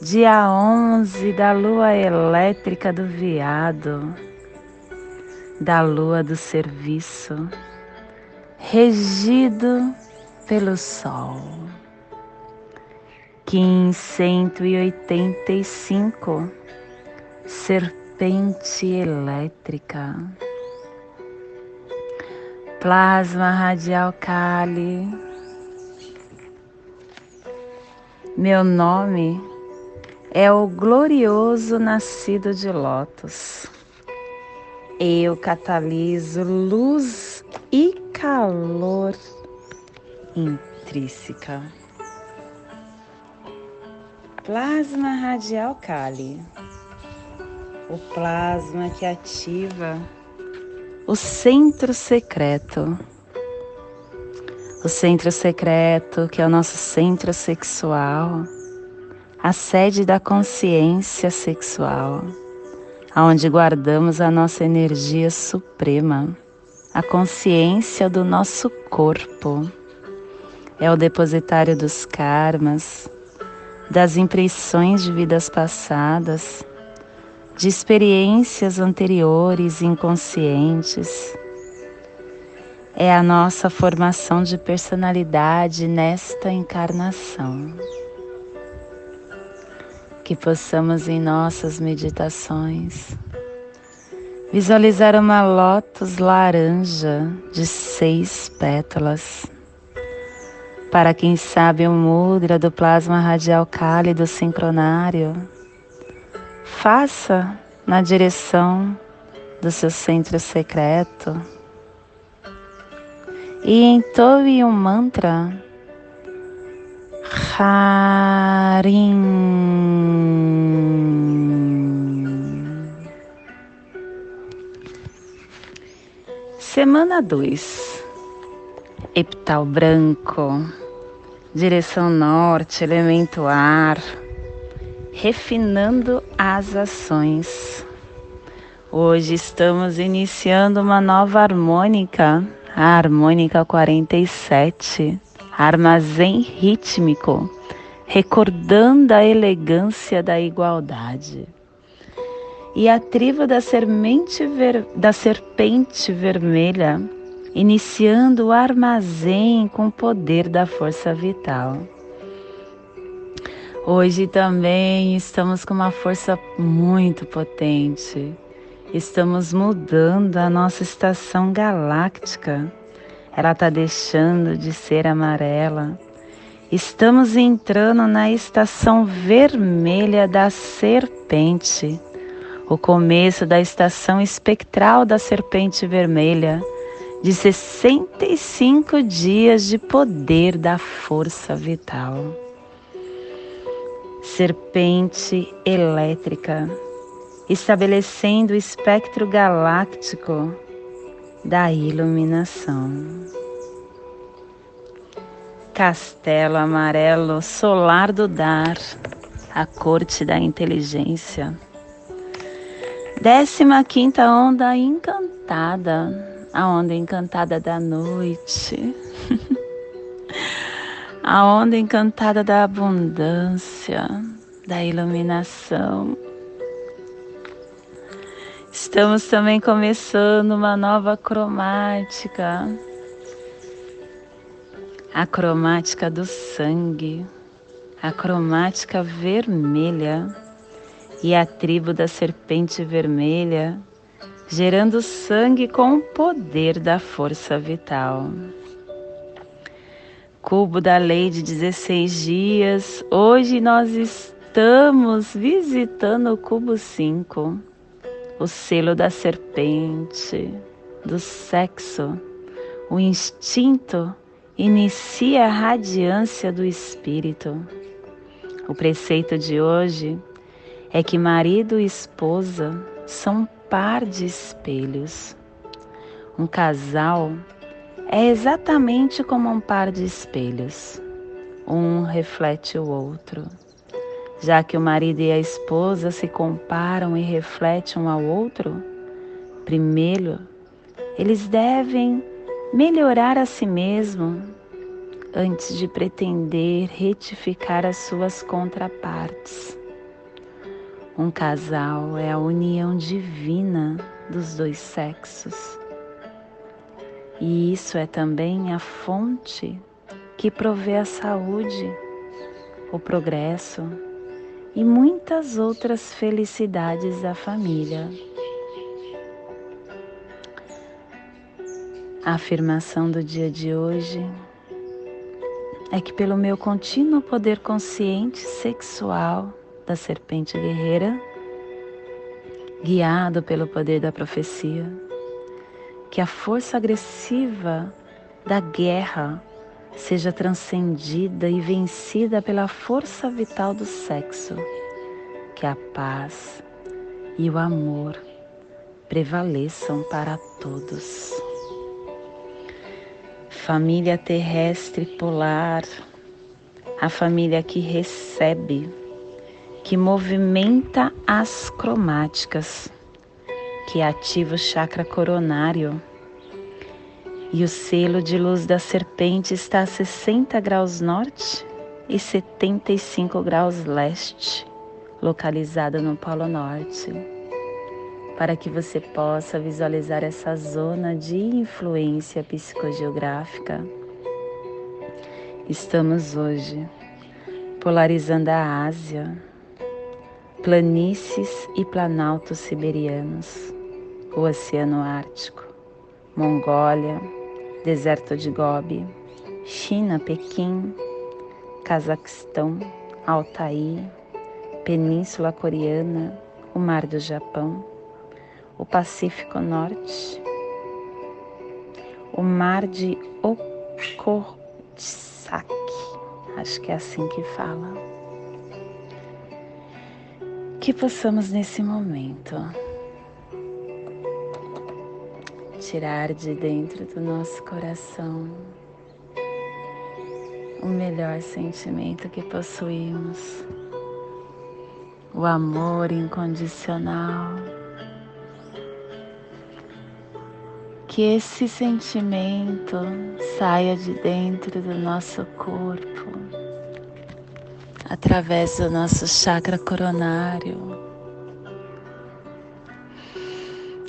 dia 11 da lua elétrica do veado, da lua do serviço, regido pelo sol. Kim 185, serpente elétrica. Plasma radial Kali. Meu nome é o glorioso nascido de Lótus. Eu cataliso luz e calor intrínseca. Plasma radial Kali. O plasma que ativa o centro secreto. O centro secreto, que é o nosso centro sexual a sede da consciência sexual, aonde guardamos a nossa energia suprema, a consciência do nosso corpo. É o depositário dos karmas, das impressões de vidas passadas, de experiências anteriores inconscientes. É a nossa formação de personalidade nesta encarnação que possamos em nossas meditações visualizar uma lótus laranja de seis pétalas. Para quem sabe o mudra do plasma radial cálido sincronário, faça na direção do seu centro secreto e entoe um mantra Harim. Semana 2. Epital branco, direção norte, elemento ar, refinando as ações. Hoje estamos iniciando uma nova harmônica, a harmônica 47 armazém rítmico, recordando a elegância da igualdade. E a tribo da, ver, da serpente vermelha, iniciando o armazém com o poder da força vital. Hoje também estamos com uma força muito potente. Estamos mudando a nossa estação galáctica ela está deixando de ser amarela. Estamos entrando na estação vermelha da serpente, o começo da estação espectral da serpente vermelha, de 65 dias de poder da força vital. Serpente elétrica, estabelecendo o espectro galáctico da iluminação. Castelo amarelo solar do dar, a corte da inteligência. Décima quinta onda encantada, a onda encantada da noite. a onda encantada da abundância, da iluminação Estamos também começando uma nova cromática, a cromática do sangue, a cromática vermelha. E a tribo da serpente vermelha, gerando sangue com o poder da força vital. Cubo da lei de 16 dias, hoje nós estamos visitando o cubo 5 o selo da serpente, do sexo, o instinto inicia a radiância do espírito. O preceito de hoje é que marido e esposa são par de espelhos. Um casal é exatamente como um par de espelhos. Um reflete o outro. Já que o marido e a esposa se comparam e refletem um ao outro, primeiro eles devem melhorar a si mesmo antes de pretender retificar as suas contrapartes. Um casal é a união divina dos dois sexos. E isso é também a fonte que provê a saúde, o progresso e muitas outras felicidades da família. A afirmação do dia de hoje é que, pelo meu contínuo poder consciente sexual da serpente guerreira, guiado pelo poder da profecia, que a força agressiva da guerra seja transcendida e vencida pela força vital do sexo, que a paz e o amor prevaleçam para todos família terrestre polar, a família que recebe, que movimenta as cromáticas, que ativa o chakra coronário. E o selo de luz da serpente está a 60 graus norte e 75 graus leste, localizada no Polo Norte para que você possa visualizar essa zona de influência psicogeográfica. Estamos hoje polarizando a Ásia, planícies e planaltos siberianos, o Oceano Ártico, Mongólia, deserto de Gobi, China, Pequim, Cazaquistão, Altair, Península Coreana, o Mar do Japão, o Pacífico Norte, o Mar de Okhotsk, acho que é assim que fala. Que possamos nesse momento tirar de dentro do nosso coração o melhor sentimento que possuímos, o amor incondicional. Que esse sentimento saia de dentro do nosso corpo, através do nosso chakra coronário,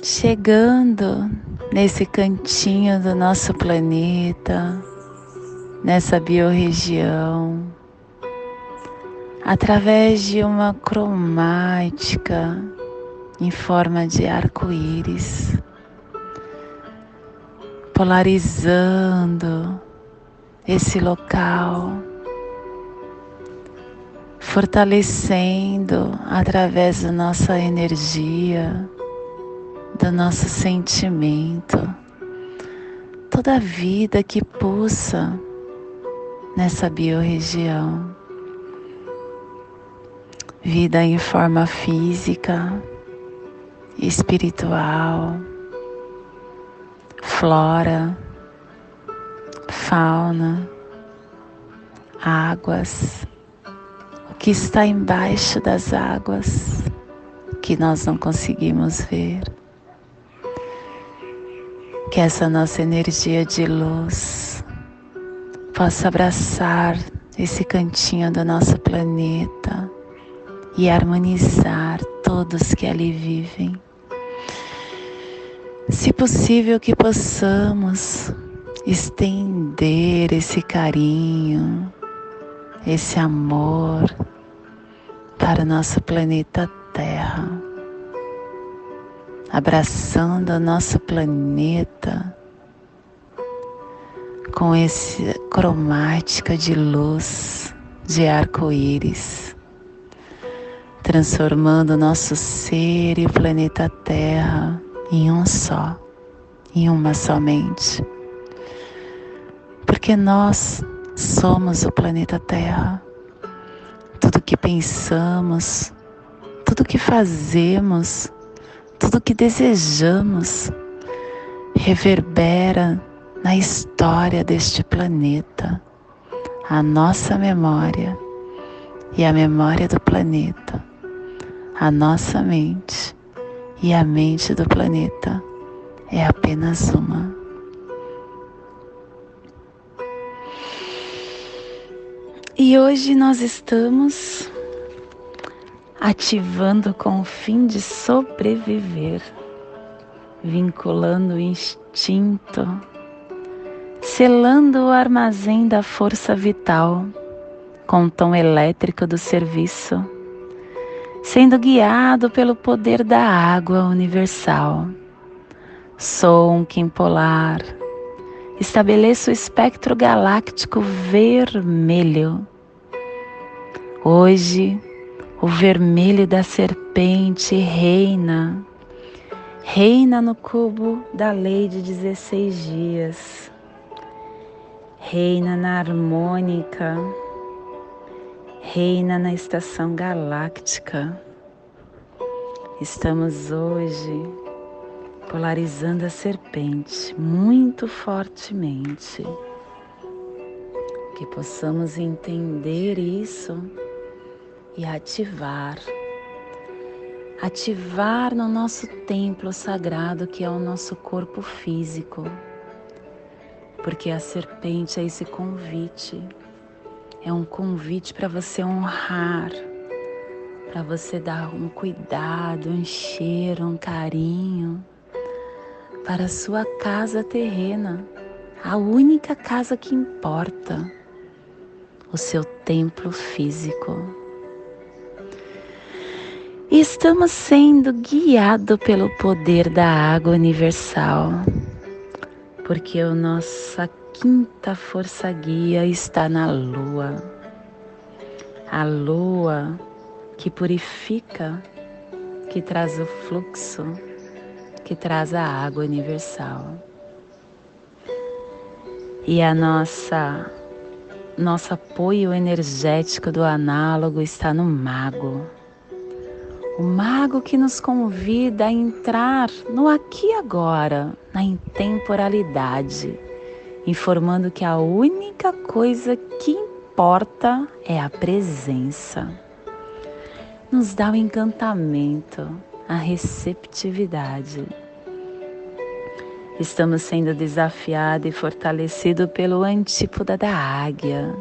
chegando nesse cantinho do nosso planeta, nessa biorregião, através de uma cromática em forma de arco-íris polarizando esse local, fortalecendo através da nossa energia, do nosso sentimento, toda a vida que pulsa nessa biorregião. Vida em forma física, espiritual, flora, fauna, águas, o que está embaixo das águas que nós não conseguimos ver. Que essa nossa energia de luz possa abraçar esse cantinho do nosso planeta e harmonizar todos que ali vivem. Se possível que possamos estender esse carinho, esse amor para o nosso planeta Terra, abraçando o nosso planeta com essa cromática de luz de arco-íris, transformando nosso ser e o planeta Terra em um só, em uma somente. Porque nós somos o planeta Terra. Tudo que pensamos, tudo que fazemos, tudo que desejamos reverbera na história deste planeta, a nossa memória e a memória do planeta, a nossa mente e a mente do planeta é apenas uma. E hoje nós estamos ativando com o fim de sobreviver, vinculando o instinto, selando o armazém da força vital com o tom elétrico do serviço, sendo guiado pelo poder da água universal. Sou um Kim polar estabeleço o espectro galáctico vermelho. Hoje, o vermelho da serpente reina, reina no cubo da lei de 16 dias, reina na harmônica, reina na estação galáctica. Estamos hoje polarizando a serpente muito fortemente. Que possamos entender isso e ativar. Ativar no nosso templo sagrado, que é o nosso corpo físico. Porque a serpente é esse convite, é um convite para você honrar, para você dar um cuidado, um cheiro, um carinho para a sua casa terrena, a única casa que importa, o seu templo físico. Estamos sendo guiados pelo poder da água universal, porque a nossa quinta força guia está na lua. A lua que purifica, que traz o fluxo, que traz a água universal. E a nossa nosso apoio energético do análogo está no mago. O mago que nos convida a entrar no aqui e agora, na intemporalidade, informando que a única coisa que importa é a presença. Nos dá o encantamento, a receptividade. Estamos sendo desafiados e fortalecidos pelo antípoda da águia.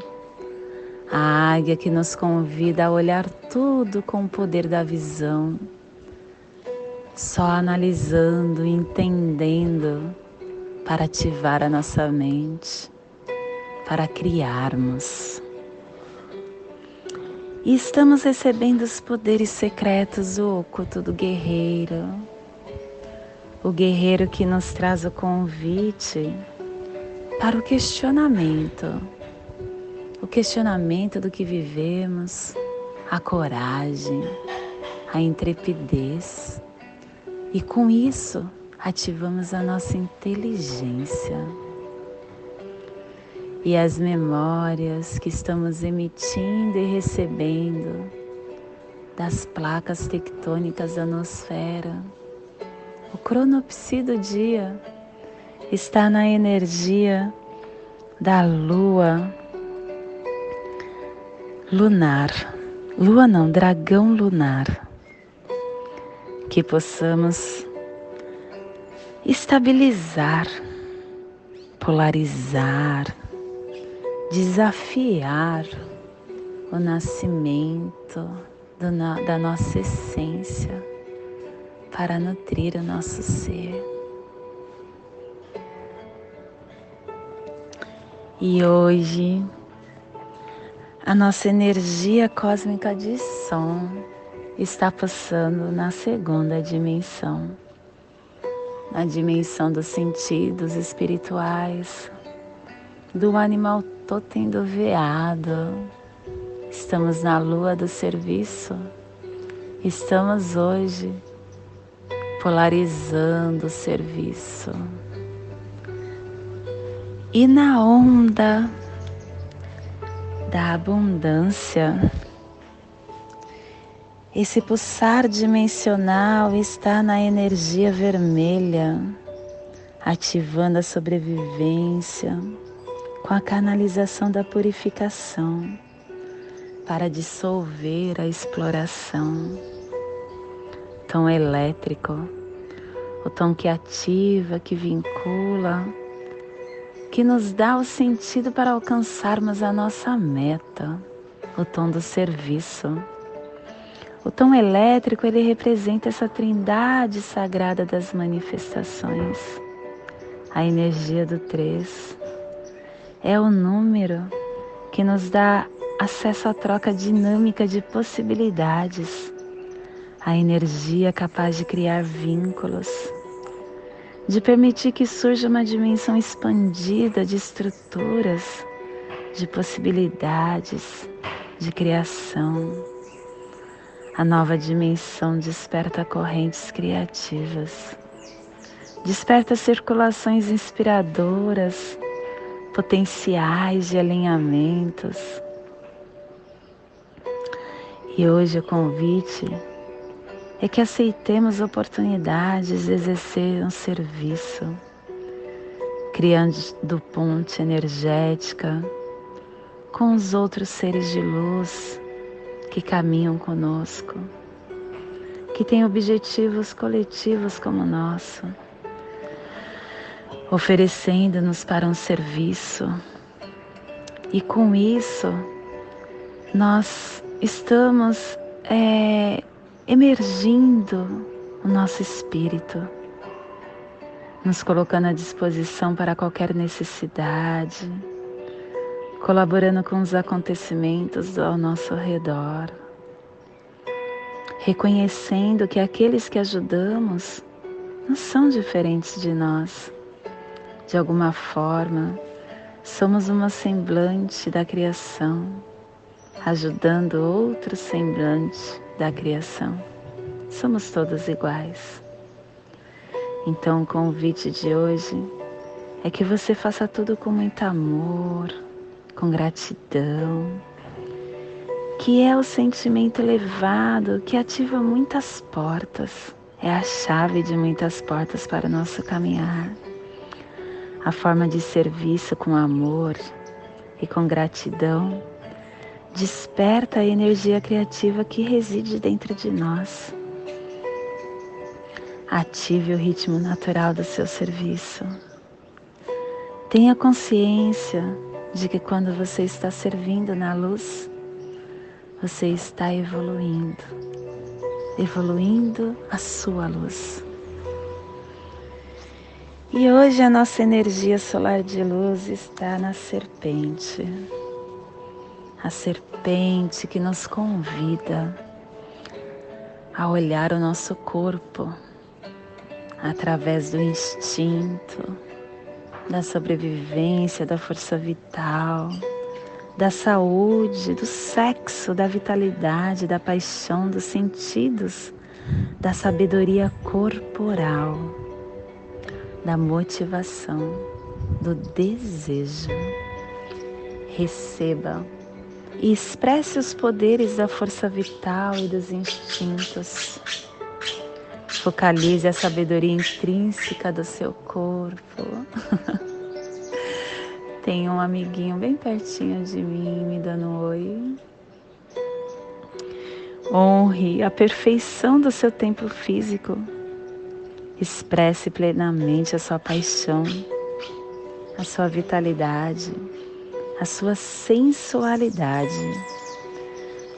A águia que nos convida a olhar tudo com o poder da visão, só analisando, entendendo, para ativar a nossa mente, para criarmos. E estamos recebendo os poderes secretos do oculto do guerreiro. O guerreiro que nos traz o convite para o questionamento. O questionamento do que vivemos, a coragem, a intrepidez. E com isso, ativamos a nossa inteligência e as memórias que estamos emitindo e recebendo das placas tectônicas da nosfera. O cronopsi do dia está na energia da lua lunar. Lua não, dragão lunar. Que possamos estabilizar, polarizar, desafiar o nascimento da nossa essência para nutrir o nosso ser. E hoje a nossa energia cósmica de som está passando na segunda dimensão, na dimensão dos sentidos espirituais, do animal totem do veado. Estamos na lua do serviço. Estamos hoje polarizando o serviço. E na onda da abundância, Esse pulsar dimensional está na energia vermelha, ativando a sobrevivência com a canalização da purificação para dissolver a exploração. Tom elétrico, o tom que ativa, que vincula, que nos dá o sentido para alcançarmos a nossa meta, o tom do serviço. O tom elétrico ele representa essa trindade sagrada das manifestações. A energia do três é o número que nos dá acesso à troca dinâmica de possibilidades, a energia capaz de criar vínculos, de permitir que surja uma dimensão expandida de estruturas, de possibilidades, de criação a nova dimensão desperta correntes criativas, desperta circulações inspiradoras, potenciais de alinhamentos. E hoje o convite é que aceitemos oportunidades de exercer um serviço, criando ponte energética com os outros seres de luz que caminham conosco, que têm objetivos coletivos como o nosso, oferecendo-nos para um serviço. E com isso, nós estamos é, emergindo o nosso espírito, nos colocando à disposição para qualquer necessidade colaborando com os acontecimentos ao nosso redor, reconhecendo que aqueles que ajudamos não são diferentes de nós. De alguma forma, somos uma semblante da criação, ajudando outro semblante da criação. Somos todos iguais. Então, o convite de hoje é que você faça tudo com muito amor, com gratidão, que é o sentimento elevado que ativa muitas portas, é a chave de muitas portas para o nosso caminhar. A forma de serviço com amor e com gratidão desperta a energia criativa que reside dentro de nós. Ative o ritmo natural do seu serviço. Tenha consciência de que quando você está servindo na luz, você está evoluindo, evoluindo a sua luz. E hoje a nossa energia solar de luz está na serpente, a serpente que nos convida a olhar o nosso corpo através do instinto, da sobrevivência, da força vital, da saúde, do sexo, da vitalidade, da paixão, dos sentidos, da sabedoria corporal, da motivação, do desejo. Receba e expresse os poderes da força vital e dos instintos Focalize a sabedoria intrínseca do seu corpo. Tem um amiguinho bem pertinho de mim me dando um oi. Honre a perfeição do seu tempo físico. Expresse plenamente a sua paixão, a sua vitalidade, a sua sensualidade.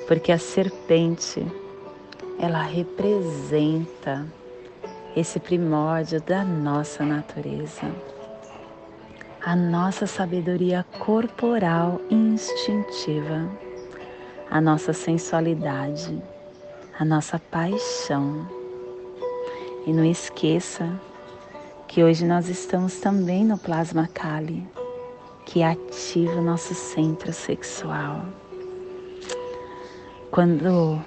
Porque a serpente, ela representa esse primórdio da nossa natureza, a nossa sabedoria corporal instintiva, a nossa sensualidade, a nossa paixão. E não esqueça que hoje nós estamos também no plasma Kali, que ativa o nosso centro sexual. Quando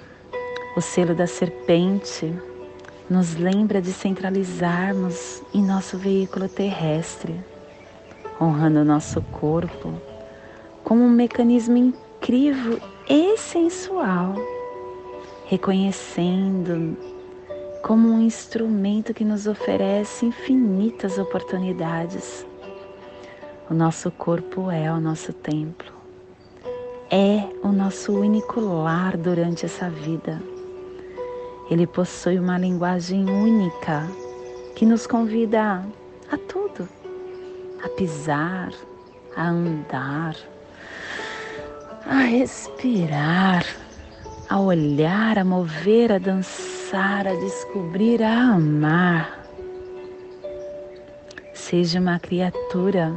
o selo da serpente nos lembra de centralizarmos em nosso veículo terrestre, honrando nosso corpo como um mecanismo incrível e sensual, reconhecendo como um instrumento que nos oferece infinitas oportunidades. O nosso corpo é o nosso templo, é o nosso único lar durante essa vida. Ele possui uma linguagem única que nos convida a tudo, a pisar, a andar, a respirar, a olhar, a mover, a dançar, a descobrir, a amar. Seja uma criatura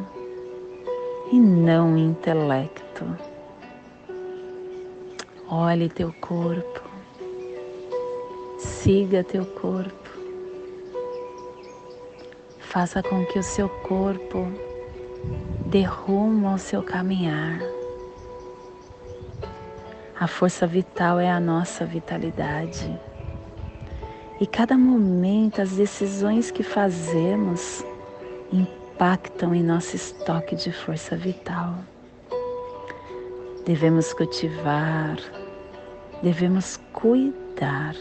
e não intelecto. Olhe teu corpo, siga teu corpo, faça com que o seu corpo dê rumo ao seu caminhar. A força vital é a nossa vitalidade. E cada momento, as decisões que fazemos impactam em nosso estoque de força vital. Devemos cultivar, devemos cuidar.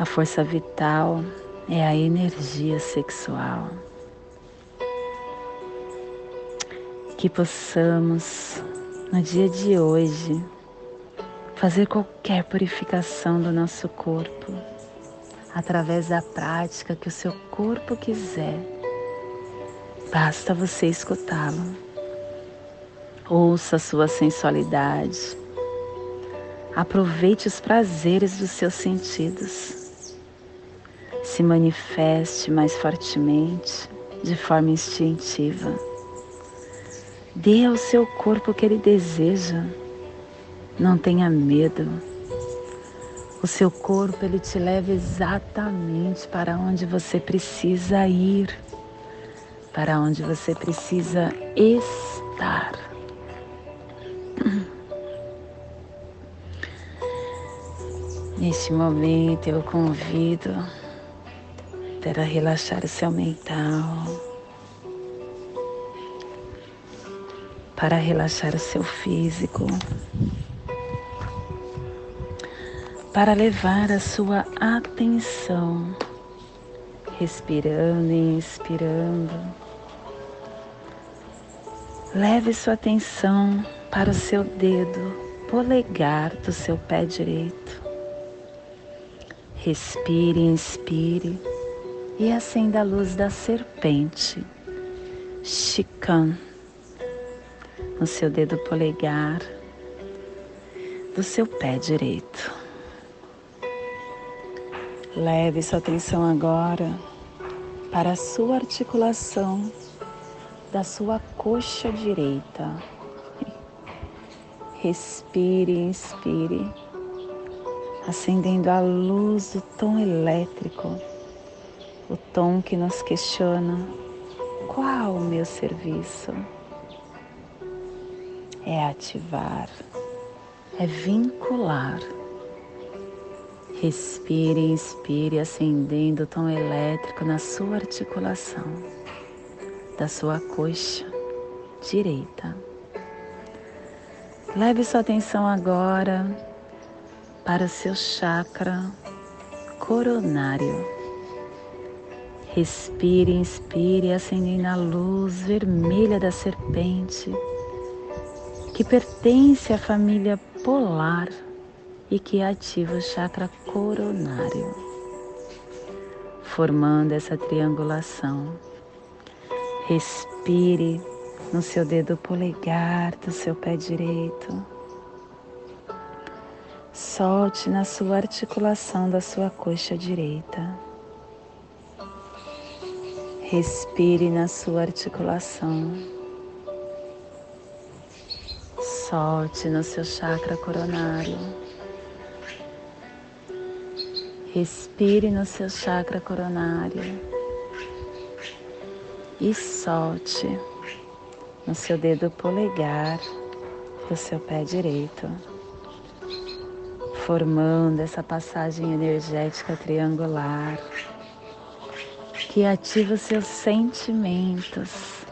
A força vital é a energia sexual. Que possamos no dia de hoje, fazer qualquer purificação do nosso corpo através da prática que o seu corpo quiser. Basta você escutá-lo. Ouça a sua sensualidade. Aproveite os prazeres dos seus sentidos. Se manifeste mais fortemente, de forma instintiva Dê ao seu corpo o que ele deseja. Não tenha medo. O seu corpo ele te leva exatamente para onde você precisa ir, para onde você precisa estar. Neste momento eu convido para relaxar o seu mental para relaxar o seu físico, para levar a sua atenção, respirando e inspirando. Leve sua atenção para o seu dedo polegar do seu pé direito. Respire, inspire e acenda a luz da serpente, Shikan no seu dedo polegar do seu pé direito. Leve sua atenção agora para a sua articulação da sua coxa direita. Respire, inspire, acendendo a luz do tom elétrico, o tom que nos questiona: qual o meu serviço? é ativar, é vincular. Respire, inspire, acendendo o tom elétrico na sua articulação, da sua coxa direita. Leve sua atenção agora para o seu chakra coronário. Respire, inspire, acendendo a luz vermelha da serpente que pertence à família polar e que ativa o chakra coronário, formando essa triangulação. Respire no seu dedo polegar do seu pé direito. Solte na sua articulação da sua coxa direita. Respire na sua articulação Solte no seu chakra coronário. Respire no seu chakra coronário. E solte no seu dedo polegar do seu pé direito, formando essa passagem energética triangular que ativa os seus sentimentos,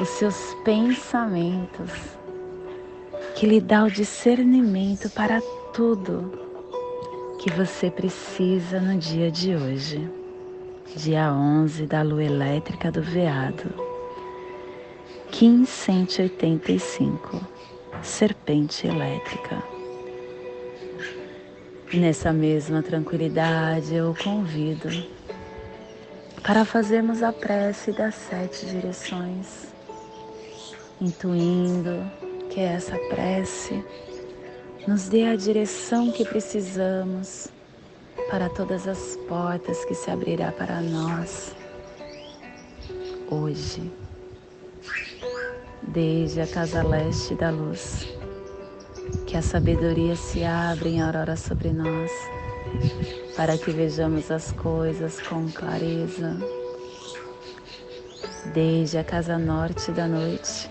os seus pensamentos que lhe dá o discernimento para tudo que você precisa no dia de hoje, dia 11 da lua elétrica do veado, Kim 185, serpente elétrica. Nessa mesma tranquilidade, eu o convido para fazermos a prece das sete direções, intuindo que essa prece nos dê a direção que precisamos para todas as portas que se abrirá para nós. Hoje, desde a casa leste da luz, que a sabedoria se abra em aurora sobre nós, para que vejamos as coisas com clareza, desde a casa norte da noite,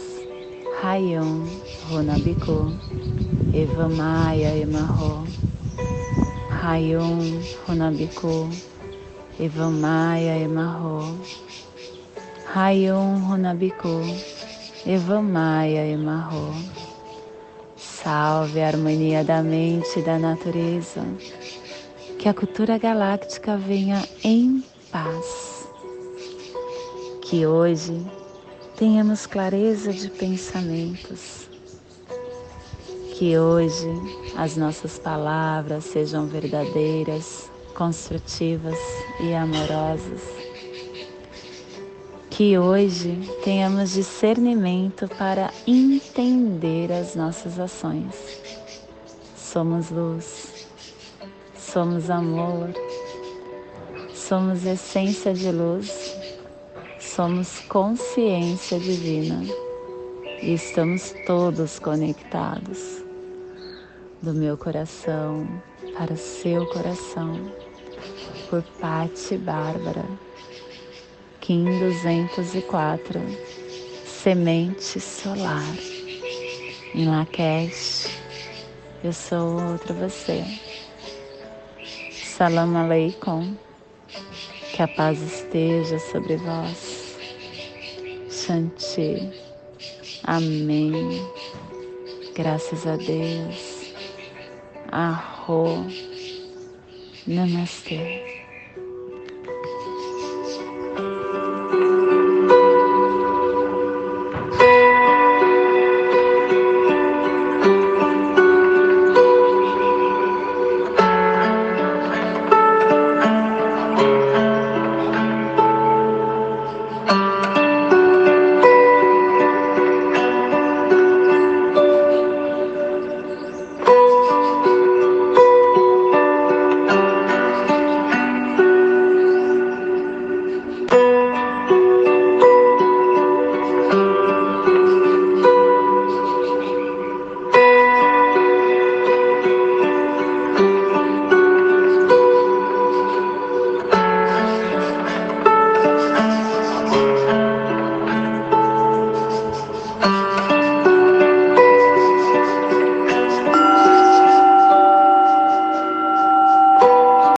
Rayon Runabiku, Eva Maia Emarro, Rayon Runabiku, Eva Maia Emarro, Rayon Runabiku, Eva Maia Emarro. Salve a harmonia da mente e da natureza, que a cultura galáctica venha em paz. Que hoje tenhamos clareza de pensamentos. Que hoje as nossas palavras sejam verdadeiras, construtivas e amorosas. Que hoje tenhamos discernimento para entender as nossas ações. Somos luz, somos amor, somos essência de luz somos consciência divina e estamos todos conectados do meu coração para seu coração por Pati Bárbara, Kim 204, Semente Solar, em Lakesh, eu sou outra você. Salam Aleikum, que a paz esteja sobre vós. Shanti. Amém. Graças a Deus. Arro. Namastê.